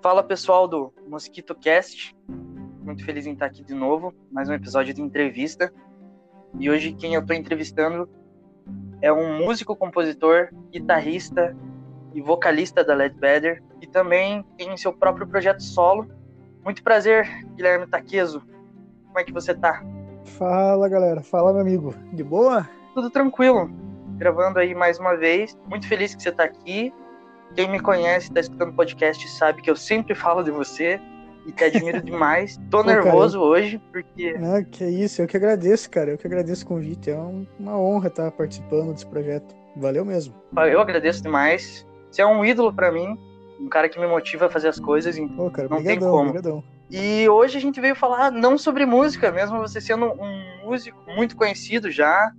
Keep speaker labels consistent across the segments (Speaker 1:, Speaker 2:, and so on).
Speaker 1: Fala pessoal do Mosquito Cast. Muito feliz em estar aqui de novo, mais um episódio de entrevista. E hoje quem eu estou entrevistando é um músico, compositor, guitarrista e vocalista da Led Better e também tem seu próprio projeto solo. Muito prazer, Guilherme Taqueso. Como é que você tá?
Speaker 2: Fala, galera. Fala, meu amigo. De boa?
Speaker 1: Tudo tranquilo. Gravando aí mais uma vez. Muito feliz que você tá aqui. Quem me conhece, tá escutando o podcast, sabe que eu sempre falo de você e te admiro demais. Tô nervoso hoje, porque.
Speaker 2: Não, que isso, eu que agradeço, cara. Eu que agradeço o convite. É uma honra estar participando desse projeto. Valeu mesmo.
Speaker 1: Eu agradeço demais. Você é um ídolo para mim, um cara que me motiva a fazer as coisas. Pô, cara, não tem como. Obrigadão. E hoje a gente veio falar não sobre música, mesmo você sendo um músico muito conhecido já,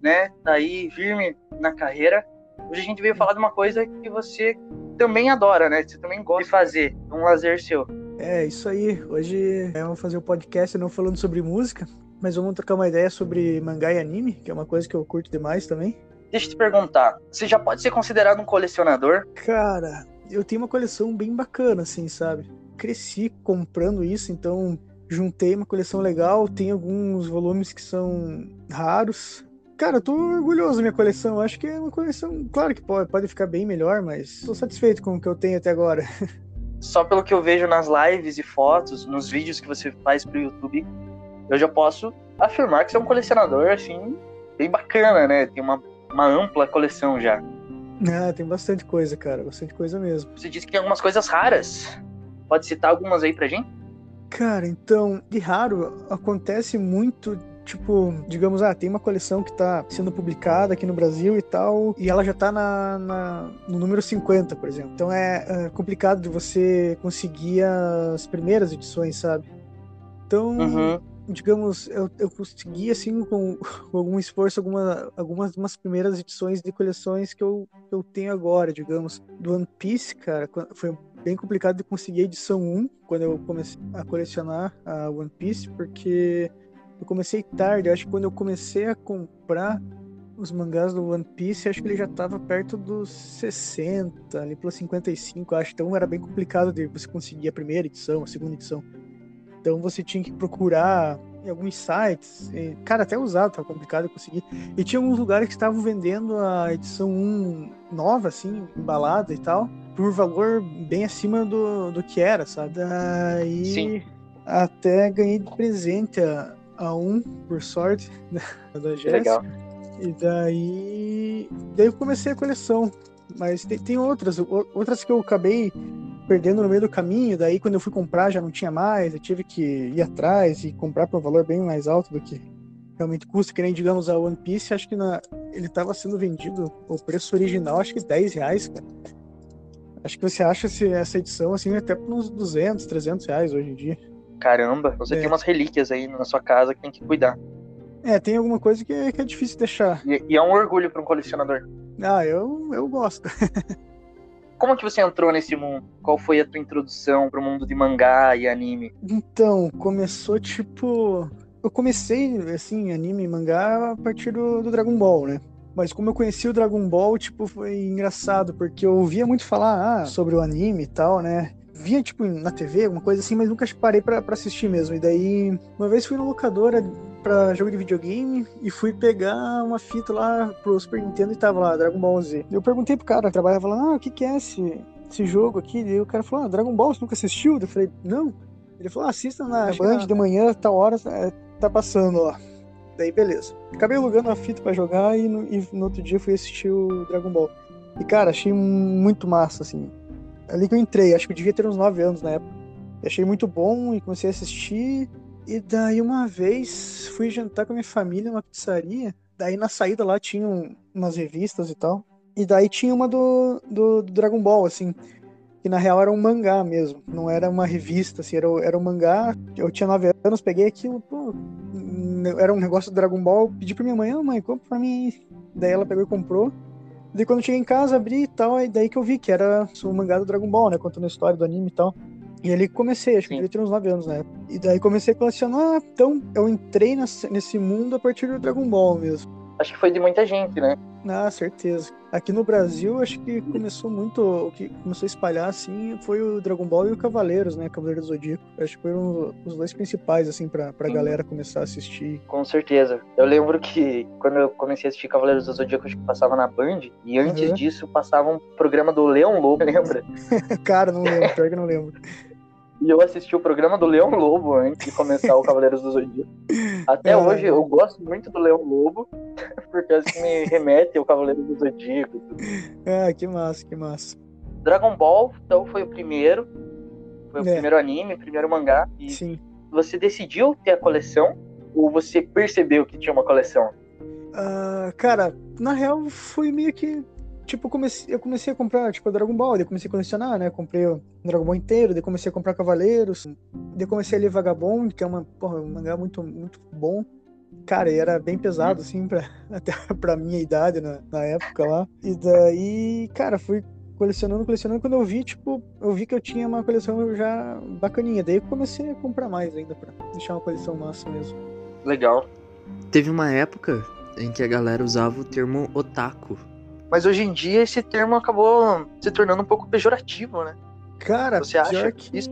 Speaker 1: né? Daí firme na carreira. Hoje a gente veio falar de uma coisa que você também adora, né? Você também gosta de fazer, um lazer seu.
Speaker 2: É, isso aí. Hoje é, vamos fazer o um podcast não falando sobre música, mas vamos trocar uma ideia sobre mangá e anime, que é uma coisa que eu curto demais também.
Speaker 1: Deixa eu te perguntar, você já pode ser considerado um colecionador?
Speaker 2: Cara, eu tenho uma coleção bem bacana, assim, sabe? Cresci comprando isso, então juntei uma coleção legal. Tem alguns volumes que são raros. Cara, eu tô orgulhoso da minha coleção. Acho que é uma coleção, claro que pode, pode ficar bem melhor, mas tô satisfeito com o que eu tenho até agora.
Speaker 1: Só pelo que eu vejo nas lives e fotos, nos vídeos que você faz pro YouTube, eu já posso afirmar que você é um colecionador, assim, bem bacana, né? Tem uma, uma ampla coleção já.
Speaker 2: Ah, tem bastante coisa, cara. Bastante coisa mesmo.
Speaker 1: Você disse que tem algumas coisas raras. Pode citar algumas aí pra gente?
Speaker 2: Cara, então, de raro, acontece muito tipo, digamos, ah, tem uma coleção que tá sendo publicada aqui no Brasil e tal, e ela já tá na, na no número 50, por exemplo. Então é, é, complicado de você conseguir as primeiras edições, sabe? Então, uhum. digamos, eu, eu consegui, assim, com, com algum esforço, alguma, algumas umas primeiras edições de coleções que eu, eu tenho agora, digamos. Do One Piece, cara, foi bem complicado de conseguir a edição 1 quando eu comecei a colecionar a One Piece, porque eu comecei tarde. acho que quando eu comecei a comprar os mangás do One Piece, acho que ele já estava perto dos 60, ali pelos 55, acho. Então era bem complicado de você conseguir a primeira edição, a segunda edição. Então você tinha que procurar em alguns sites. E, cara, até usado, tava complicado de conseguir. E tinha alguns lugares que estavam vendendo a edição 1 nova, assim, embalada e tal por valor bem acima do, do que era, sabe? Daí Sim. até ganhei de presente a, a um, por sorte, da Jéssica. E daí, daí eu comecei a coleção. Mas tem, tem outras, outras que eu acabei perdendo no meio do caminho. Daí, quando eu fui comprar, já não tinha mais. Eu tive que ir atrás e comprar por um valor bem mais alto do que realmente custa. Que nem, digamos, a One Piece, acho que na, ele estava sendo vendido, o preço original, acho que 10 reais, cara. Acho que você acha essa edição assim até por uns 200, 300 reais hoje em dia.
Speaker 1: Caramba, você é. tem umas relíquias aí na sua casa que tem que cuidar.
Speaker 2: É, tem alguma coisa que é, que é difícil deixar.
Speaker 1: E, e é um orgulho para um colecionador.
Speaker 2: Ah, eu, eu gosto.
Speaker 1: Como que você entrou nesse mundo? Qual foi a tua introdução para o mundo de mangá e anime?
Speaker 2: Então, começou tipo. Eu comecei, assim, anime e mangá a partir do, do Dragon Ball, né? Mas como eu conheci o Dragon Ball, tipo, foi engraçado, porque eu ouvia muito falar ah, sobre o anime e tal, né? Via, tipo, na TV, alguma coisa assim, mas nunca parei para assistir mesmo. E daí, uma vez fui na locadora pra jogo de videogame e fui pegar uma fita lá pro Super Nintendo e tava lá, Dragon Ball Z. Eu perguntei pro cara que trabalhava lá, ah, o que que é esse, esse jogo aqui? E o cara falou, ah, Dragon Ball, você nunca assistiu? Eu falei, não. Ele falou, ah, assista na Band de manhã, tal hora, é, tá passando lá. Daí, beleza. Acabei alugando a fita para jogar e no, e no, outro dia fui assistir o Dragon Ball. E, cara, achei muito massa, assim. Ali que eu entrei, acho que eu devia ter uns 9 anos na época. Achei muito bom e comecei a assistir. E daí, uma vez, fui jantar com a minha família numa pizzaria. Daí, na saída lá, tinha umas revistas e tal. E daí tinha uma do, do, do Dragon Ball, assim que na real era um mangá mesmo, não era uma revista, assim, era, era um mangá. Eu tinha 9 anos, peguei aquilo, pô, era um negócio do Dragon Ball, pedi pra minha mãe, ah, mãe, compra pra mim. Daí ela pegou e comprou. Daí quando eu cheguei em casa, abri e tal, aí daí que eu vi que era o mangá do Dragon Ball, né? Contando a história do anime e tal. E ali comecei, acho que eu devia ter uns 9 anos, né? E daí comecei a colecionar, então eu entrei nesse mundo a partir do Dragon Ball mesmo.
Speaker 1: Acho que foi de muita gente, né?
Speaker 2: Ah, certeza. Aqui no Brasil, acho que começou muito, o que começou a espalhar, assim, foi o Dragon Ball e o Cavaleiros, né? Cavaleiros do Zodíaco. Acho que foram os dois principais, assim, pra, pra galera começar a assistir.
Speaker 1: Com certeza. Eu lembro que quando eu comecei a assistir Cavaleiros do Zodíaco, acho que passava na Band, e antes uhum. disso passava um programa do Leão Lobo, lembra?
Speaker 2: Cara, não lembro, pior que não lembro.
Speaker 1: E eu assisti o programa do Leão Lobo antes de começar o Cavaleiros do Zodíaco. Até é. hoje eu gosto muito do Leão Lobo, porque assim me remete ao Cavaleiro do Zodíaco.
Speaker 2: Ah, que massa, que massa.
Speaker 1: Dragon Ball, então, foi o primeiro. Foi o é. primeiro anime, o primeiro mangá. E
Speaker 2: Sim.
Speaker 1: Você decidiu ter a coleção? Ou você percebeu que tinha uma coleção?
Speaker 2: Uh, cara, na real foi meio que tipo, comecei, eu comecei a comprar, tipo, Dragon Ball, daí comecei a colecionar, né? Comprei o Dragon Ball inteiro, daí comecei a comprar Cavaleiros, daí comecei a ler Vagabond, que é uma, porra, um mangá muito, muito bom. Cara, e era bem pesado, assim, pra, até pra minha idade na, na época lá. E daí, cara, fui colecionando, colecionando. Quando eu vi, tipo, eu vi que eu tinha uma coleção já bacaninha. Daí eu comecei a comprar mais ainda pra deixar uma coleção massa mesmo.
Speaker 1: Legal.
Speaker 3: Teve uma época em que a galera usava o termo otaku
Speaker 1: mas hoje em dia esse termo acabou se tornando um pouco pejorativo, né?
Speaker 2: Cara, Você acha que isso?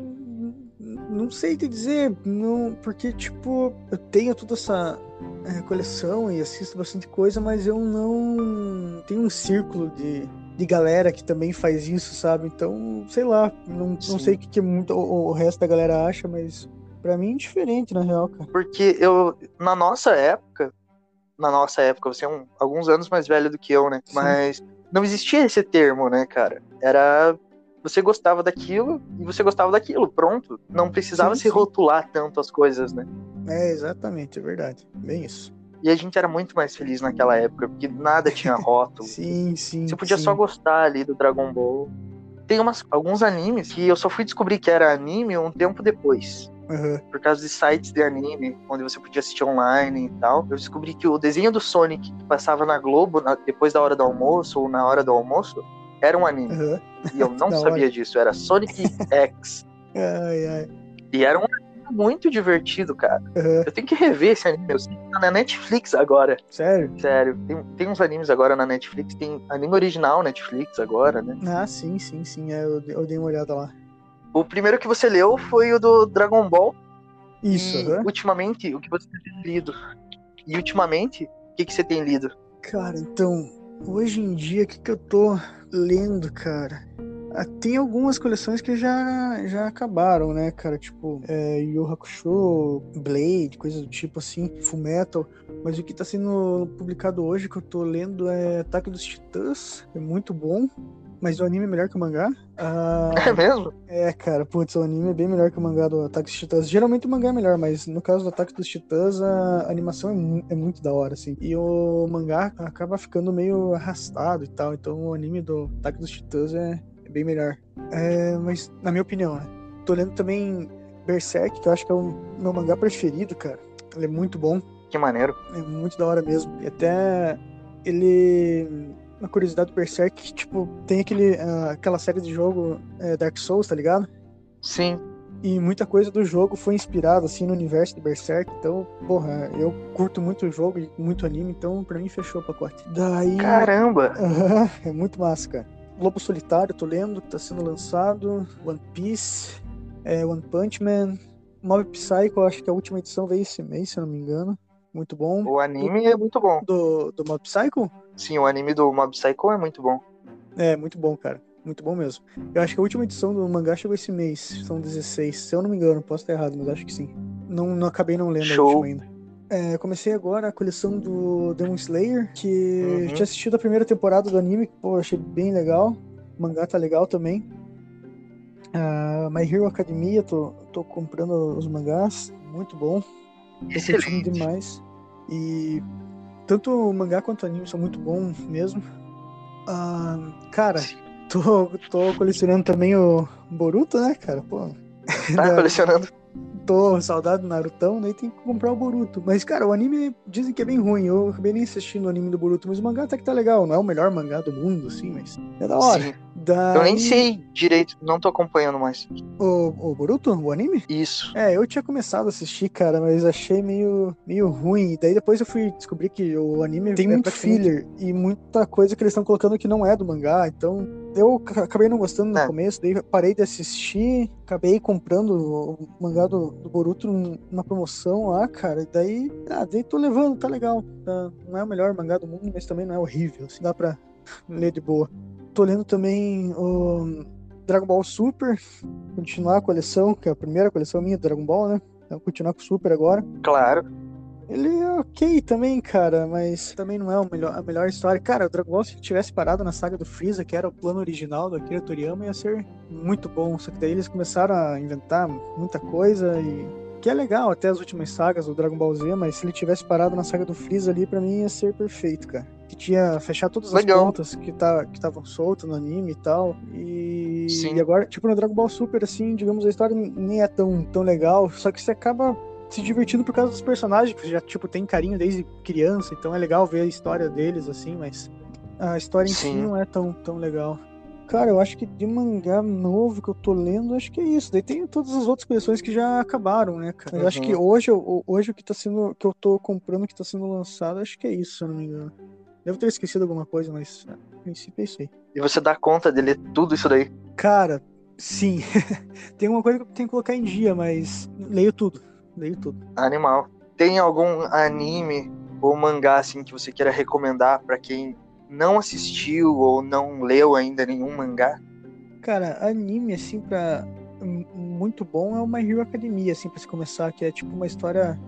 Speaker 2: Não sei te dizer, não, porque tipo, eu tenho toda essa é, coleção e assisto bastante coisa, mas eu não tenho um círculo de, de galera que também faz isso, sabe? Então, sei lá, não, não sei o que, que muito, o, o resto da galera acha, mas para mim é diferente, na real, cara.
Speaker 1: Porque eu, na nossa época, na nossa época, você é um, alguns anos mais velho do que eu, né? Sim. Mas não existia esse termo, né, cara? Era você gostava daquilo e você gostava daquilo, pronto. Não precisava sim, se sim. rotular tanto as coisas, né?
Speaker 2: É, exatamente, é verdade. Bem isso.
Speaker 1: E a gente era muito mais feliz naquela época, porque nada tinha rótulo.
Speaker 2: sim, sim.
Speaker 1: Você podia sim. só gostar ali do Dragon Ball. Tem umas, alguns animes que eu só fui descobrir que era anime um tempo depois.
Speaker 2: Uhum.
Speaker 1: Por causa de sites de anime, onde você podia assistir online e tal. Eu descobri que o desenho do Sonic que passava na Globo na, depois da hora do almoço ou na hora do almoço era um anime. Uhum. E eu não sabia hora. disso. Era Sonic X.
Speaker 2: Ai, ai.
Speaker 1: E era um anime muito divertido, cara. Uhum. Eu tenho que rever esse anime. Eu sei que tá na Netflix agora.
Speaker 2: Sério?
Speaker 1: Sério. Tem, tem uns animes agora na Netflix. Tem anime original Netflix agora, né?
Speaker 2: Ah, sim, sim, sim. É, eu, eu dei uma olhada lá.
Speaker 1: O primeiro que você leu foi o do Dragon Ball.
Speaker 2: Isso.
Speaker 1: E, ultimamente, o que você tem lido? E ultimamente, o que, que você tem lido?
Speaker 2: Cara, então, hoje em dia, o que, que eu tô lendo, cara? Ah, tem algumas coleções que já, já acabaram, né, cara? Tipo, é, Yu Hakusho, Blade, coisas do tipo assim, Full Metal. Mas o que tá sendo publicado hoje, que eu tô lendo, é Ataque dos Titãs. É muito bom mas o anime é melhor que o mangá.
Speaker 1: Ah, é mesmo?
Speaker 2: É, cara, putz, o anime é bem melhor que o mangá do Ataque dos Titãs. Geralmente o mangá é melhor, mas no caso do Ataque dos Titãs, a animação é, é, muito da hora, assim. E o mangá acaba ficando meio arrastado e tal, então o anime do Ataque dos Titãs é, é bem melhor. É, mas, na minha opinião, né? Tô lendo também Berserk, que eu acho que é o meu mangá preferido, cara. Ele é muito bom.
Speaker 1: Que maneiro.
Speaker 2: É muito da hora mesmo. E até ele uma curiosidade do Berserk, tipo, tem aquele, uh, aquela série de jogo é, Dark Souls, tá ligado?
Speaker 1: Sim.
Speaker 2: E muita coisa do jogo foi inspirada, assim, no universo de Berserk. Então, porra, eu curto muito o jogo e muito anime, então pra mim fechou o pacote. Daí...
Speaker 1: Caramba!
Speaker 2: É muito massa, cara. Lobo Solitário, tô lendo, tá sendo lançado. One Piece, é, One Punch Man. Mob Psycho, acho que a última edição veio esse mês, se eu não me engano. Muito bom.
Speaker 1: O anime do, é muito bom.
Speaker 2: Do, do Mob Psycho?
Speaker 1: Sim, o anime do Mob Psycho é muito bom.
Speaker 2: É, muito bom, cara. Muito bom mesmo. Eu acho que a última edição do mangá chegou esse mês. São 16. Se eu não me engano, posso estar errado, mas acho que sim. Não, não acabei não lendo Show. a última ainda. É, comecei agora a coleção do Demon Slayer, que uhum. tinha assistido a primeira temporada do anime, que pô, achei bem legal. O mangá tá legal também. Uh, My Hero Academia, tô, tô comprando os mangás, muito bom.
Speaker 1: Excelente.
Speaker 2: demais. E tanto o mangá quanto o anime são muito bons mesmo. Uh, cara, tô, tô colecionando também o Boruto, né, cara? Pô.
Speaker 1: Tá colecionando?
Speaker 2: Tô saudade do Narutão, daí tem que comprar o Boruto. Mas, cara, o anime dizem que é bem ruim. Eu acabei nem assistindo o anime do Boruto, mas o mangá até que tá legal. Não é o melhor mangá do mundo, assim, mas é da hora. Sim.
Speaker 1: Daí... Eu nem sei direito, não tô acompanhando mais.
Speaker 2: O, o Boruto, o anime?
Speaker 1: Isso.
Speaker 2: É, eu tinha começado a assistir, cara, mas achei meio, meio ruim. Daí depois eu fui descobrir que o anime tem é muito filler e muita coisa que eles estão colocando que não é do mangá, então eu acabei não gostando no é. começo, daí parei de assistir, acabei comprando o mangá do, do Boruto numa promoção lá, cara, e daí, ah, daí tô levando, tá legal. Tá, não é o melhor mangá do mundo, mas também não é horrível, assim, dá pra ler de boa. Tô lendo também o Dragon Ball Super, continuar a coleção, que é a primeira coleção minha do Dragon Ball, né? Então, continuar com o Super agora.
Speaker 1: Claro.
Speaker 2: Ele é ok também, cara, mas também não é a melhor, a melhor história. Cara, o Dragon Ball, se tivesse parado na saga do Freeza, que era o plano original do Akira Toriyama, ia ser muito bom. Só que daí eles começaram a inventar muita coisa e. Que é legal até as últimas sagas do Dragon Ball Z, mas se ele tivesse parado na saga do Freeza ali, para mim ia ser perfeito, cara. Que tinha fechar todas as legal. pontas que tá, estavam soltas no anime e tal. E, Sim. e agora, tipo, no Dragon Ball Super, assim, digamos, a história nem é tão, tão legal, só que você acaba se divertindo por causa dos personagens, que já, tipo, tem carinho desde criança, então é legal ver a história deles, assim, mas a história em Sim. si não é tão, tão legal. Cara, eu acho que de mangá novo que eu tô lendo, acho que é isso. Daí tem todas as outras coleções que já acabaram, né, cara? Eu uhum. acho que hoje, hoje o que tá sendo. que eu tô comprando, que tá sendo lançado, acho que é isso, se eu não me engano. Devo ter esquecido alguma coisa, mas a princípio é isso aí.
Speaker 1: E você dá conta de ler tudo isso daí?
Speaker 2: Cara, sim. tem uma coisa que eu tenho que colocar em dia, mas leio tudo leio tudo.
Speaker 1: Animal. Tem algum anime ou mangá assim que você queira recomendar para quem não assistiu ou não leu ainda nenhum mangá?
Speaker 2: Cara, anime assim para muito bom é o My Hero Academia assim para se começar, que é tipo uma história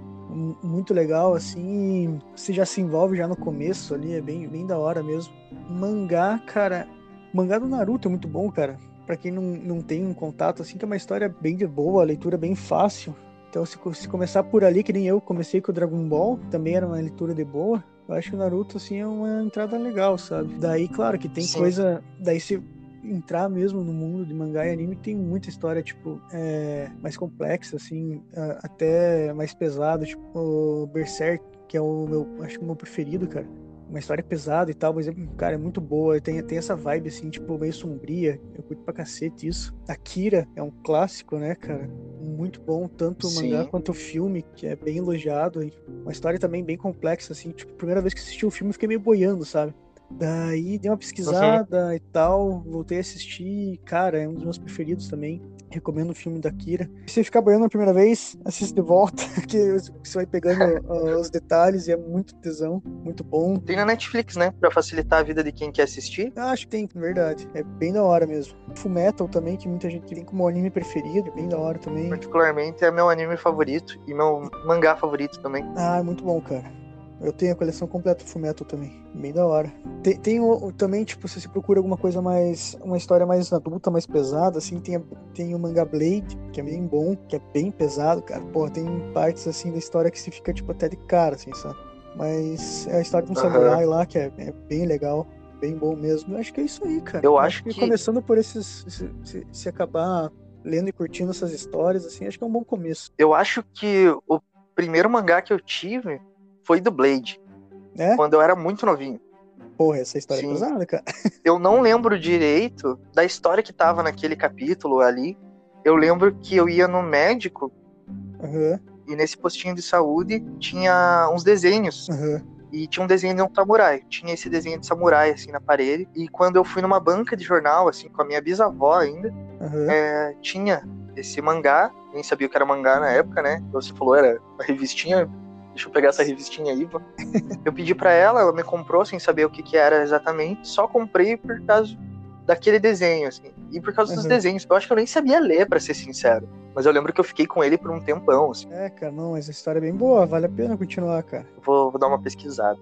Speaker 2: muito legal assim, você já se envolve já no começo ali, é bem bem da hora mesmo. Mangá, cara, mangá do Naruto é muito bom, cara. Para quem não, não tem um contato assim, que é uma história bem de boa, leitura bem fácil. Então, se, se, começar por ali, que nem eu comecei com o Dragon Ball, também era uma leitura de boa. Eu acho que o Naruto, assim, é uma entrada legal, sabe? Daí, claro, que tem Sim. coisa. Daí, se entrar mesmo no mundo de mangá e anime, tem muita história, tipo, é, mais complexa, assim, até mais pesada. Tipo, o Berserk, que é o meu, acho que o meu preferido, cara uma história pesada e tal, mas, cara, é muito boa. Tem, tem essa vibe, assim, tipo, meio sombria. Eu curto pra cacete isso. Akira é um clássico, né, cara? Muito bom, tanto o mangá Sim. quanto o filme, que é bem elogiado. Uma história também bem complexa, assim. Tipo, primeira vez que assisti o filme, fiquei meio boiando, sabe? Daí dei uma pesquisada uhum. e tal, voltei a assistir, cara, é um dos meus preferidos também. Recomendo o filme da Kira. Se você ficar boiando a primeira vez, assiste de volta, que você vai pegando uh, os detalhes e é muito tesão, muito bom.
Speaker 1: Tem na Netflix, né? Pra facilitar a vida de quem quer assistir.
Speaker 2: Ah, acho que tem, verdade. É bem da hora mesmo. Full Metal também, que muita gente tem como anime preferido, é bem da hora também.
Speaker 1: Particularmente é meu anime favorito e meu mangá favorito também.
Speaker 2: Ah, é muito bom, cara. Eu tenho a coleção completa do Fullmetal também. Bem da hora. Tem, tem o, também, tipo, se você procura alguma coisa mais. Uma história mais adulta, mais pesada, assim, tem, tem o Manga Blade, que é bem bom, que é bem pesado, cara. Pô, tem partes, assim, da história que se fica, tipo, até de cara, assim, sabe? Mas é a história de um uhum. samurai lá, que é, é, bem legal, bem bom mesmo. Eu acho que é isso aí, cara.
Speaker 1: Eu, Eu acho que, que,
Speaker 2: começando por esses. Se, se, se acabar lendo e curtindo essas histórias, assim, acho que é um bom começo.
Speaker 1: Eu acho que o primeiro mangá que eu tive foi do Blade. É? Quando eu era muito novinho.
Speaker 2: Porra, essa história é Sim. é pesada, cara.
Speaker 1: Eu não lembro direito da história que tava naquele capítulo ali. Eu lembro que eu ia no médico
Speaker 2: uhum.
Speaker 1: e nesse postinho de saúde tinha uns desenhos.
Speaker 2: Uhum.
Speaker 1: E tinha um desenho de um samurai. Tinha esse desenho de samurai, assim, na parede. E quando eu fui numa banca de jornal, assim, com a minha bisavó ainda,
Speaker 2: uhum.
Speaker 1: é, tinha esse mangá. Nem sabia o que era mangá na época, né? Você falou, era uma revistinha deixa eu pegar essa revistinha aí, pô. Eu pedi para ela, ela me comprou sem saber o que, que era exatamente, só comprei por causa daquele desenho, assim. E por causa uhum. dos desenhos. Eu acho que eu nem sabia ler, para ser sincero. Mas eu lembro que eu fiquei com ele por um tempão, assim.
Speaker 2: É, cara, não, mas a história é bem boa, vale a pena continuar, cara.
Speaker 1: Vou, vou dar uma pesquisada.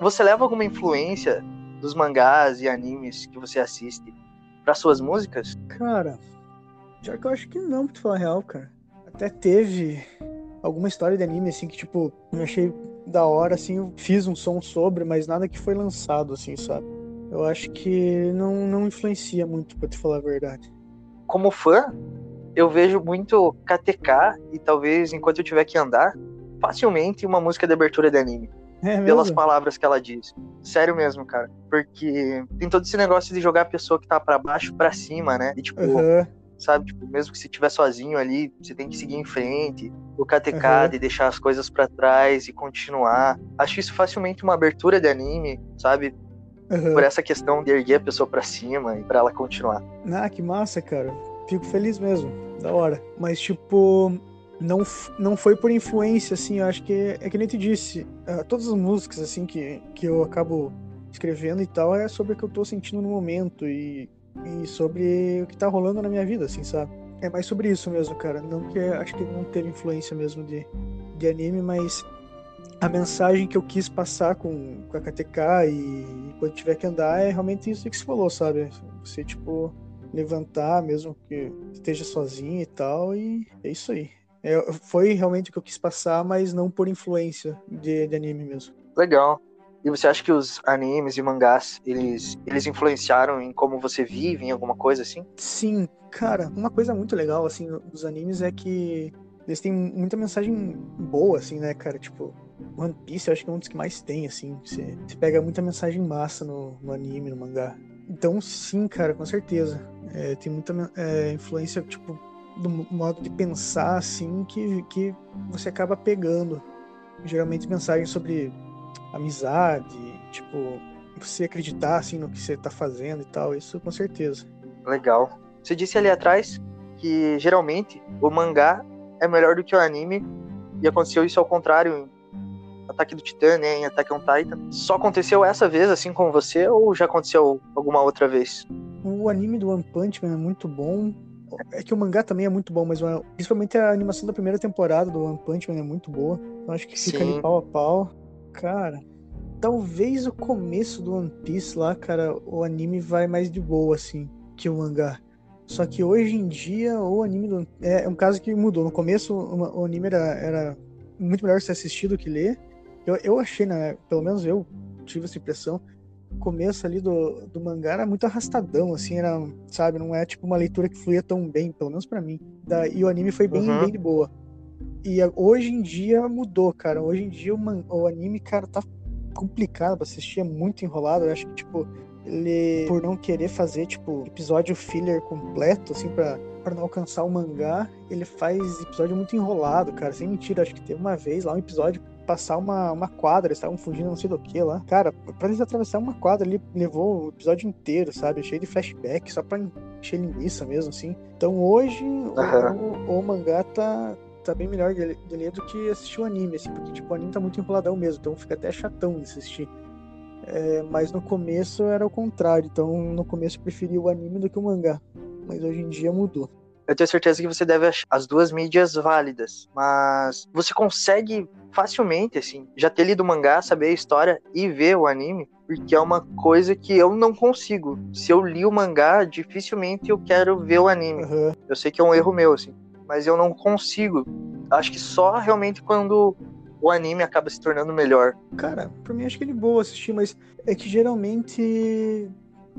Speaker 1: Você leva alguma influência dos mangás e animes que você assiste para suas músicas?
Speaker 2: Cara, já que eu acho que não, pra te falar a real, cara. Até teve alguma história de anime, assim, que, tipo, eu achei da hora, assim, eu fiz um som sobre, mas nada que foi lançado, assim, sabe? Eu acho que não, não influencia muito, pra te falar a verdade.
Speaker 1: Como fã, eu vejo muito KTK e talvez enquanto eu tiver que andar, facilmente uma música de abertura de anime. é pelas palavras que ela diz. Sério mesmo, cara. Porque tem todo esse negócio de jogar a pessoa que tá para baixo para cima, né? E tipo, uhum. Sabe, tipo, mesmo que você estiver sozinho ali, você tem que seguir em frente, o KTK, uhum. deixar as coisas para trás e continuar. Acho isso facilmente uma abertura de anime, sabe? Uhum. Por essa questão de erguer a pessoa para cima e para ela continuar.
Speaker 2: Ah, que massa, cara. Fico feliz mesmo. Da hora. Mas, tipo, não, não foi por influência, assim, eu acho que é que nem te disse, uh, todas as músicas, assim, que, que eu acabo escrevendo e tal, é sobre o que eu tô sentindo no momento e, e sobre o que tá rolando na minha vida, assim, sabe? É mais sobre isso mesmo, cara. Não que acho que não teve influência mesmo de, de anime, mas a mensagem que eu quis passar com, com a KTK e quando tiver que andar é realmente isso que você falou, sabe? Você, tipo, levantar mesmo que esteja sozinho e tal, e é isso aí. É, foi realmente o que eu quis passar, mas não por influência de, de anime mesmo.
Speaker 1: Legal. E você acha que os animes e mangás, eles, eles influenciaram em como você vive, em alguma coisa assim?
Speaker 2: Sim, cara, uma coisa muito legal, assim, dos animes é que eles têm muita mensagem boa, assim, né, cara? Tipo, One Piece eu acho que é um dos que mais tem, assim. Você, você pega muita mensagem massa no, no anime, no mangá. Então, sim, cara, com certeza. É, tem muita é, influência, tipo, do modo de pensar assim que, que você acaba pegando. Geralmente mensagens sobre amizade, tipo, você acreditar assim no que você está fazendo e tal, isso com certeza.
Speaker 1: Legal. Você disse ali atrás que geralmente o mangá é melhor do que o anime e aconteceu isso ao contrário em Ataque do Titã, né, em Attack on Titan. Só aconteceu essa vez assim com você ou já aconteceu alguma outra vez?
Speaker 2: O anime do One Punch Man é muito bom. É que o mangá também é muito bom, mas principalmente a animação da primeira temporada do One Punch Man é muito boa. Então acho que fica Sim. ali pau a pau. Cara, talvez o começo do One Piece lá, cara, o anime vai mais de boa, assim, que o mangá. Só que hoje em dia o anime do... é, é um caso que mudou. No começo o, anime era, era muito melhor ser assistido que ler. Eu, eu achei, né? Pelo menos eu tive essa impressão começo ali do, do mangá era muito arrastadão, assim, era, sabe, não é tipo uma leitura que fluía tão bem, pelo menos para mim. Da, e o anime foi bem, uhum. bem de boa. E hoje em dia mudou, cara. Hoje em dia o, man, o anime, cara, tá complicado pra assistir, é muito enrolado. Eu acho que, tipo, ele, por não querer fazer, tipo, episódio filler completo, assim, pra, pra não alcançar o mangá, ele faz episódio muito enrolado, cara. Sem mentira, acho que teve uma vez lá um episódio passar uma, uma quadra, eles estavam fugindo não sei do que lá. Cara, pra eles atravessar uma quadra ali, levou o episódio inteiro, sabe? Cheio de flashback, só pra encher linguiça mesmo, assim. Então hoje uhum. o, o, o, mangá tá, tá bem melhor de, de ler do que assistir o anime, assim, porque tipo, o anime tá muito enroladão mesmo, então fica até chatão de assistir. É, mas no começo era o contrário, então no começo eu preferia o anime do que o mangá. Mas hoje em dia mudou
Speaker 1: eu tenho certeza que você deve achar as duas mídias válidas, mas você consegue facilmente, assim, já ter lido o mangá, saber a história e ver o anime, porque é uma coisa que eu não consigo. Se eu li o mangá, dificilmente eu quero ver o anime. Uhum. Eu sei que é um erro meu, assim, mas eu não consigo. Acho que só realmente quando o anime acaba se tornando melhor.
Speaker 2: Cara, pra mim acho que ele é boa assistir, mas é que geralmente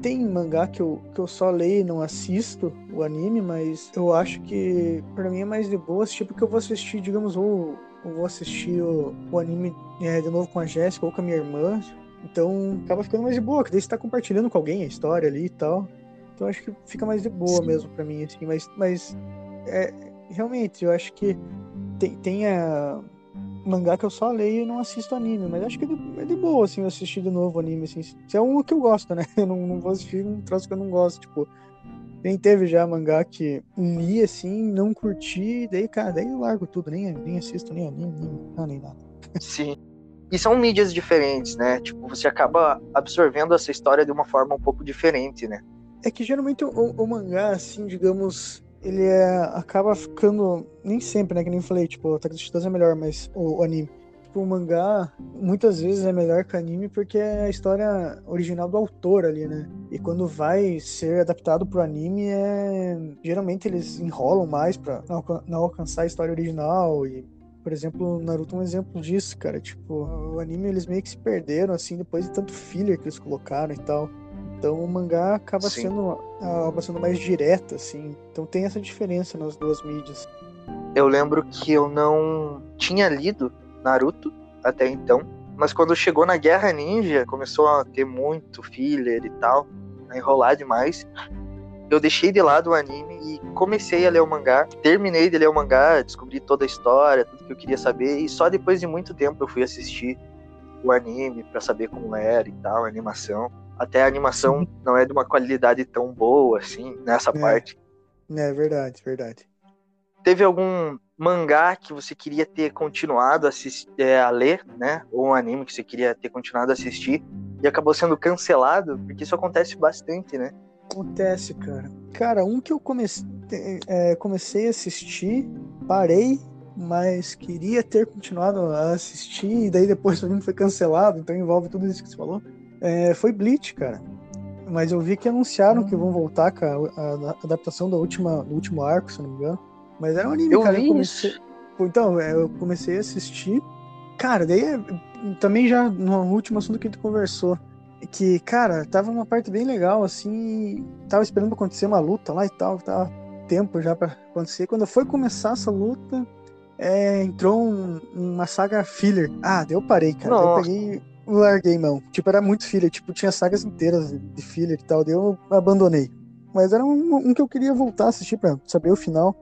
Speaker 2: tem mangá que eu, que eu só leio e não assisto o anime, mas eu acho que para mim é mais de boa assistir porque eu vou assistir, digamos, ou eu vou assistir o, o anime é, de novo com a Jéssica ou com a minha irmã. Então acaba ficando mais de boa, que daí você tá compartilhando com alguém a história ali e tal. Então acho que fica mais de boa Sim. mesmo para mim, assim, mas, mas é, realmente eu acho que tem, tem a, mangá que eu só leio e não assisto anime, mas acho que é de, é de boa, assim, eu assistir de novo anime, assim. Se é um que eu gosto, né? Eu não, não vou assistir um troço que eu não gosto, tipo. Nem teve já mangá que li, assim, não curti, daí, cara, daí eu largo tudo, nem, nem assisto nem anime, nem, não, nem nada.
Speaker 1: Sim. E são mídias diferentes, né? Tipo, você acaba absorvendo essa história de uma forma um pouco diferente, né?
Speaker 2: É que geralmente o, o mangá, assim, digamos, ele é, acaba ficando. Nem sempre, né? Que nem falei, tipo, o Attack dos Titãs é melhor, mas o, o, anime. Tipo, o mangá muitas vezes é melhor que o anime porque é a história original do autor ali, né? E quando vai ser adaptado pro anime, é... geralmente eles enrolam mais pra não alcançar a história original. E, por exemplo, Naruto é um exemplo disso, cara. Tipo, o anime eles meio que se perderam, assim, depois de tanto filler que eles colocaram e tal. Então o mangá acaba Sim. sendo, acaba sendo mais direta, assim. Então tem essa diferença nas duas mídias.
Speaker 1: Eu lembro que eu não tinha lido Naruto até então. Mas quando chegou na Guerra Ninja, começou a ter muito filler e tal, a enrolar demais. Eu deixei de lado o anime e comecei a ler o mangá. Terminei de ler o mangá, descobri toda a história, tudo que eu queria saber. E só depois de muito tempo eu fui assistir o anime para saber como era e tal, a animação. Até a animação uhum. não é de uma qualidade tão boa assim, nessa é. parte.
Speaker 2: É verdade, verdade.
Speaker 1: Teve algum mangá que você queria ter continuado a, assistir, é, a ler, né? Ou um anime que você queria ter continuado a assistir e acabou sendo cancelado? Porque isso acontece bastante, né?
Speaker 2: Acontece, cara. Cara, um que eu comecei, é, comecei a assistir, parei, mas queria ter continuado a assistir, e daí depois o anime foi cancelado, então envolve tudo isso que você falou. É, foi Bleach, cara. Mas eu vi que anunciaram que vão voltar com a, adaptação da última, do último arco, se não me engano. Mas era um anime,
Speaker 1: eu
Speaker 2: cara.
Speaker 1: Vi
Speaker 2: eu comecei...
Speaker 1: Isso.
Speaker 2: Então, é, eu comecei a assistir. Cara, daí é, também já no último assunto que a gente conversou. Que, cara, tava uma parte bem legal, assim. Tava esperando acontecer uma luta lá e tal. Tava tempo já para acontecer. Quando foi começar essa luta, é, entrou um, uma saga filler. Ah, daí eu parei, cara. Eu peguei larguei mão. Tipo, era muito filler. Tipo, tinha sagas inteiras de filler e tal. Daí eu abandonei. Mas era um, um que eu queria voltar a assistir pra saber o final.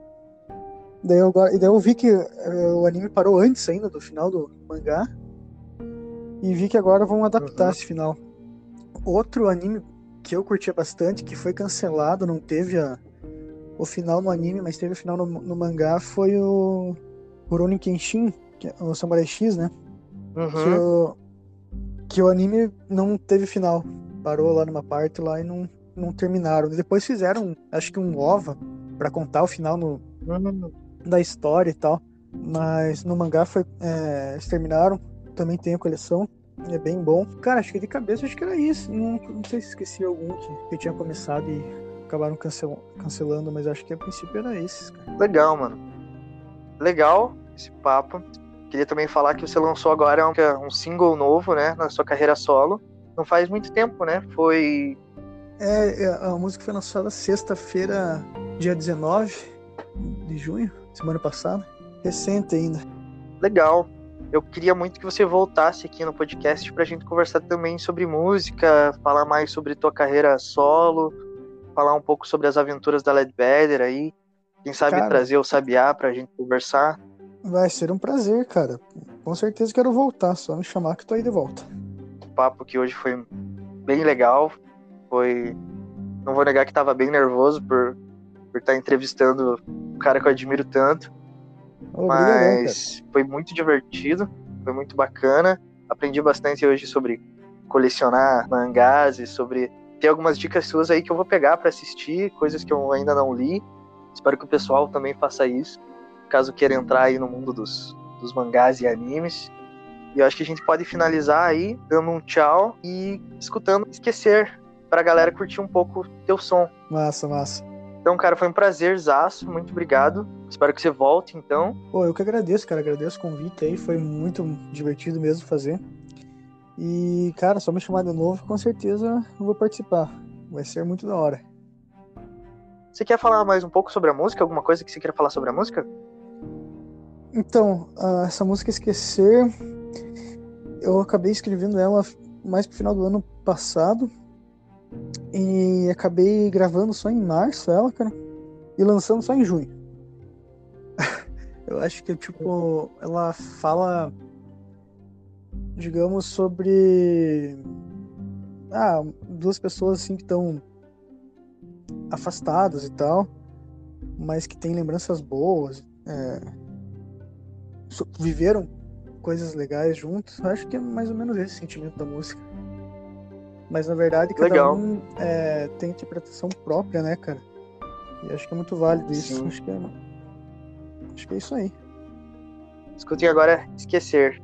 Speaker 2: Daí eu, daí eu vi que uh, o anime parou antes ainda do final do mangá. E vi que agora vão adaptar uhum. esse final. Outro anime que eu curtia bastante, que foi cancelado, não teve a, o final no anime, mas teve o final no, no mangá, foi o Rurouni Kenshin, é o Samurai X, né?
Speaker 1: Uhum.
Speaker 2: Que, o, que o anime não teve final. Parou lá numa parte lá e não, não terminaram. Depois fizeram, acho que um OVA para contar o final no, da história e tal. Mas no mangá foi, é, eles terminaram. Também tem a coleção. É bem bom. Cara, acho que de cabeça acho que era isso. Não, não sei se esqueci algum que, que tinha começado e acabaram cancel, cancelando, mas acho que a princípio era cara.
Speaker 1: Legal, mano. Legal esse papo. Queria também falar que você lançou agora um, um single novo, né? Na sua carreira solo. Não faz muito tempo, né? Foi.
Speaker 2: É, é a música foi lançada sexta-feira, dia 19 de junho semana passada. Recente ainda.
Speaker 1: Legal. Eu queria muito que você voltasse aqui no podcast para a gente conversar também sobre música, falar mais sobre tua carreira solo, falar um pouco sobre as aventuras da Led Vedder aí. Quem sabe cara, trazer o Sabiá para a gente conversar.
Speaker 2: Vai ser um prazer, cara. Com certeza quero voltar, só me chamar que tô aí de volta.
Speaker 1: O papo que hoje foi bem legal. Foi. Não vou negar que tava bem nervoso por por estar entrevistando um cara que eu admiro tanto. mas foi muito divertido, foi muito bacana. Aprendi bastante hoje sobre colecionar mangás e sobre ter algumas dicas suas aí que eu vou pegar para assistir, coisas que eu ainda não li. Espero que o pessoal também faça isso, caso queira entrar aí no mundo dos, dos mangás e animes. E eu acho que a gente pode finalizar aí dando um tchau e escutando Esquecer, pra galera curtir um pouco teu som.
Speaker 2: Massa, massa.
Speaker 1: Então, cara, foi um prazerzaço. Muito obrigado. Espero que você volte, então.
Speaker 2: Pô, eu que agradeço, cara. Agradeço o convite aí. Foi muito divertido mesmo fazer. E, cara, só me chamar de novo, com certeza eu vou participar. Vai ser muito da hora.
Speaker 1: Você quer falar mais um pouco sobre a música? Alguma coisa que você queira falar sobre a música?
Speaker 2: Então, uh, essa música Esquecer, eu acabei escrevendo ela mais pro final do ano passado. E acabei gravando só em março ela, cara. E lançando só em junho. eu acho que, tipo, ela fala, digamos, sobre. Ah, duas pessoas assim que estão afastadas e tal, mas que têm lembranças boas, é, viveram coisas legais juntos. Eu acho que é mais ou menos esse sentimento da música. Mas na verdade cada Legal. um é, tem interpretação própria, né, cara? E acho que é muito válido isso. Acho que é, acho que é isso aí.
Speaker 1: Escutem agora Esquecer.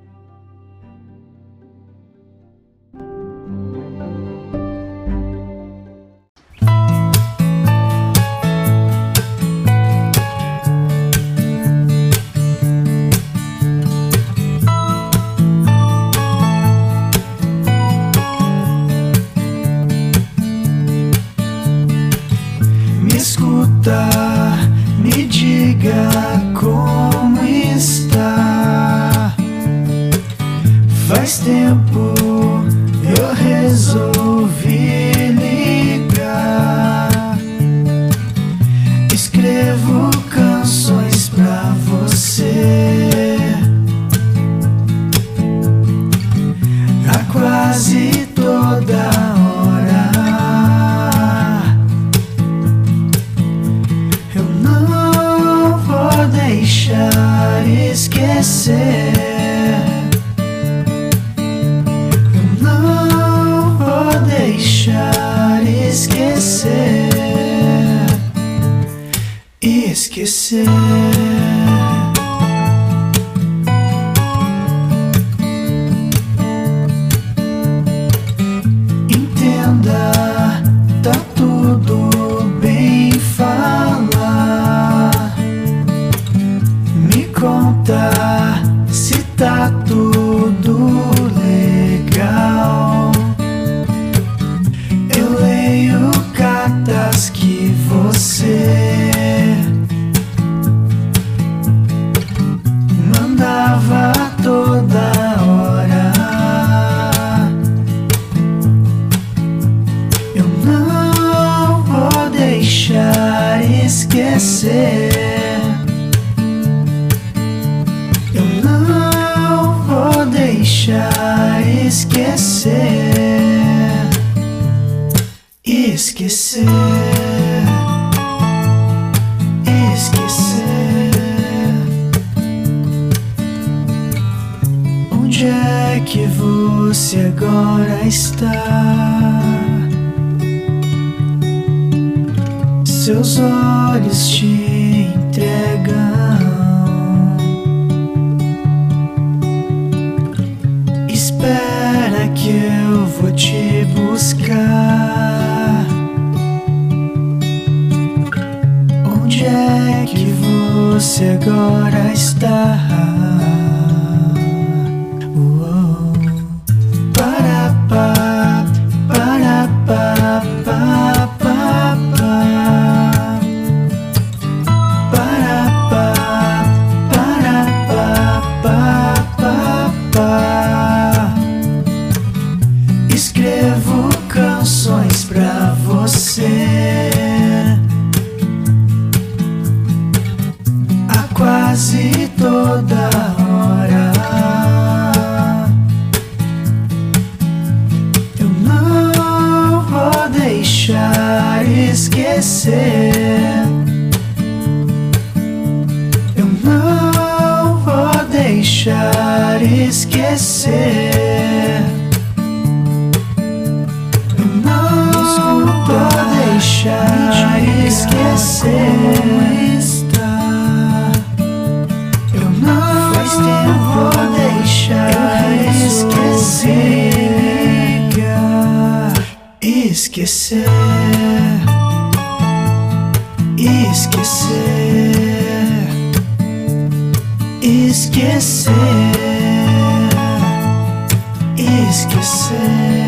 Speaker 2: Que eu vou te buscar. Onde é que você agora está? Deixar esquecer. Eu não vou deixar esquecer. esquecer, esquecer, esquecer, esquecer.